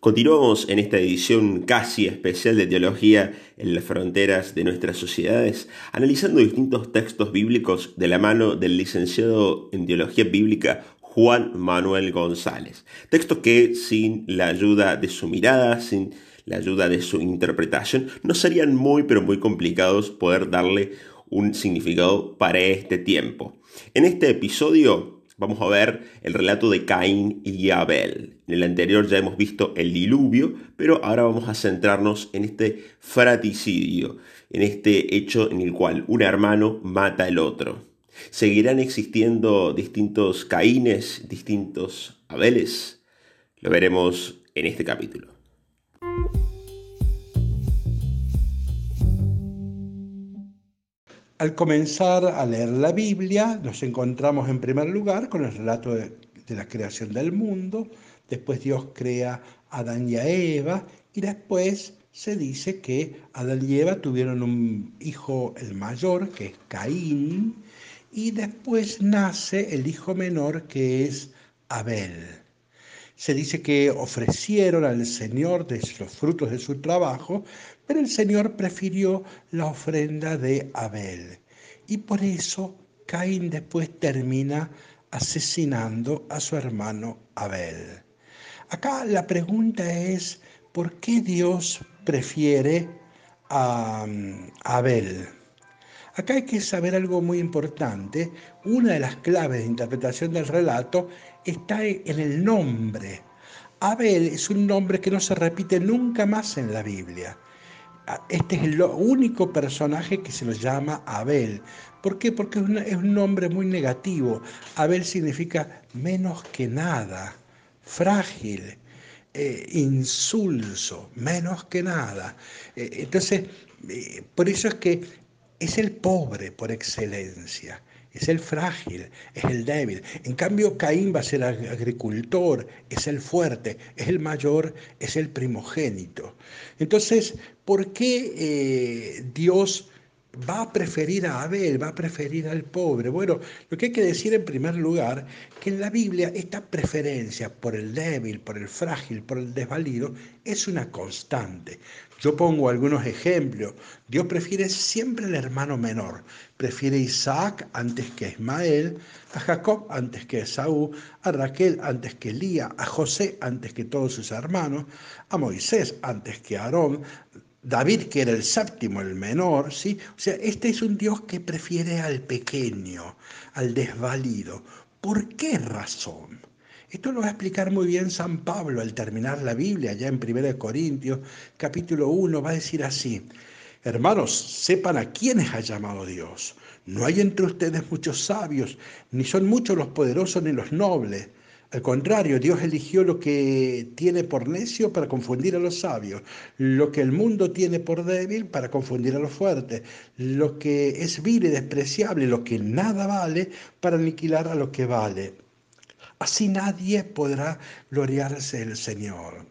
Continuamos en esta edición casi especial de teología en las fronteras de nuestras sociedades, analizando distintos textos bíblicos de la mano del licenciado en teología bíblica Juan Manuel González. Textos que sin la ayuda de su mirada, sin la ayuda de su interpretación, no serían muy pero muy complicados poder darle un significado para este tiempo. En este episodio vamos a ver el relato de Caín y Abel. En el anterior ya hemos visto el diluvio, pero ahora vamos a centrarnos en este fraticidio, en este hecho en el cual un hermano mata al otro. ¿Seguirán existiendo distintos Caínes, distintos Abeles? Lo veremos en este capítulo. Al comenzar a leer la Biblia, nos encontramos en primer lugar con el relato de, la creación del mundo, después Dios crea a Adán y a Eva, y después se dice que Adán y Eva tuvieron un hijo, el mayor, que es Caín, y después nace el hijo menor, que es Abel. Se dice que ofrecieron al Señor de los frutos de su trabajo, pero el Señor prefirió la ofrenda de Abel. Y por eso Caín después termina asesinando a su hermano Abel. Acá la pregunta es, ¿por qué Dios prefiere a, Abel? Acá hay que saber algo muy importante. Una de las claves de interpretación del relato está en el nombre. Abel es un nombre que no se repite nunca más en la Biblia este es el único personaje que se lo llama Abel. ¿Por qué? Porque es, un nombre muy negativo. Abel significa menos que nada, frágil, eh, insulso, menos que nada. Eh, entonces, eh, por eso es que es el pobre por excelencia es el frágil, es el débil. En cambio, Caín va a ser agricultor, es el fuerte, es el mayor, es el primogénito. Entonces, ¿por qué eh, Dios va a preferir a Abel, va a preferir al pobre? Bueno, lo que hay que decir en primer lugar, que en la Biblia esta preferencia por el débil, por el frágil, por el desvalido, es una constante. Yo pongo algunos ejemplos. Dios prefiere siempre al hermano menor. Prefiere a Isaac antes que Ismael, a Jacob antes que a Esaú, a Raquel antes que Elía, a José antes que todos sus hermanos, a Moisés antes que a Aarón, David, que era el séptimo, el menor, ¿sí? O sea, este es un Dios que prefiere al pequeño, al desvalido. ¿Por qué razón? Esto lo va a explicar muy bien San Pablo al terminar la Biblia, ya en 1 Corintios capítulo 1, va a decir así, hermanos, sepan a quiénes ha llamado Dios. No hay entre ustedes muchos sabios, ni son muchos los poderosos ni los nobles. Al contrario, Dios eligió lo que tiene por necio para confundir a los sabios, lo que el mundo tiene por débil para confundir a los fuertes, lo que es vil y despreciable, lo que nada vale para aniquilar a lo que vale Así nadie podrá gloriarse el Señor.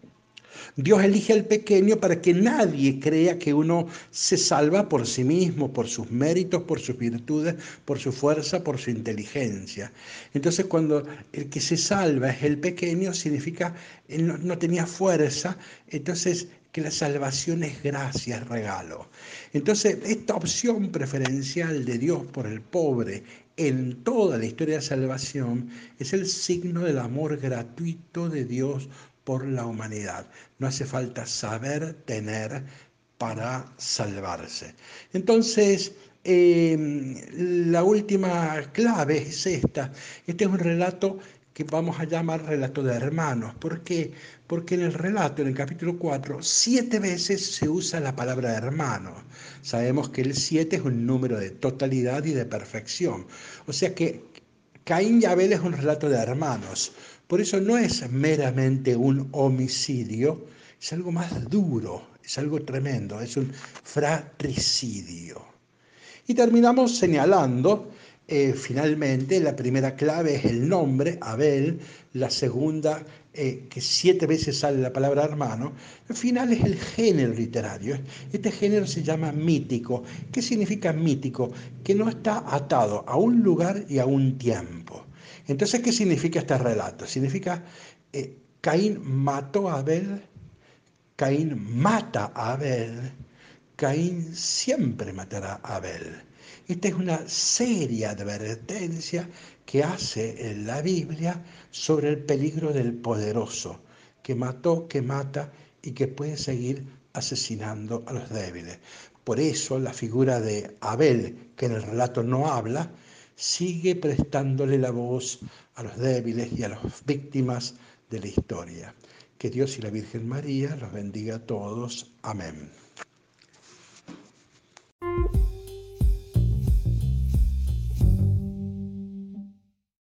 Dios elige al pequeño para que nadie crea que uno se salva por sí mismo, por sus méritos, por sus virtudes, por su fuerza, por su inteligencia. Entonces cuando el que se salva es el pequeño, significa él no, tenía fuerza, entonces que la salvación es gracia, es regalo. Entonces, esta opción preferencial de Dios por el pobre en toda la historia de salvación es el signo del amor gratuito de Dios por la humanidad. No hace falta saber tener para salvarse. Entonces, em, la última clave es esta. Este es un relato que vamos a llamar relato de hermanos. ¿Por qué? Porque en el relato, en el capítulo 4, siete veces se usa la palabra hermano. Sabemos que el siete es un número de totalidad y de perfección. O sea que Caín y Abel es un relato de hermanos. Por eso no es meramente un homicidio, es algo más duro, es algo tremendo, es un fratricidio. Y terminamos señalando eh, finalmente, la primera clave es el nombre, Abel, la segunda, eh, que siete veces sale la palabra hermano, el final es el género literario. Este género se llama mítico. ¿Qué significa mítico? Que no está atado a un lugar y a un tiempo. Entonces, ¿qué significa este relato? Significa, eh, Caín mató a Abel Caín mata a Abel, Caín siempre matará a Abel. Esta es una seria advertencia que hace en la Biblia sobre el peligro del poderoso, que mató, que mata y que puede seguir asesinando a los débiles. Por eso la figura de Abel, que en el relato no habla, sigue prestándole la voz a los débiles y a las víctimas de la historia. Que Dios y la Virgen María los bendiga a todos. Amén.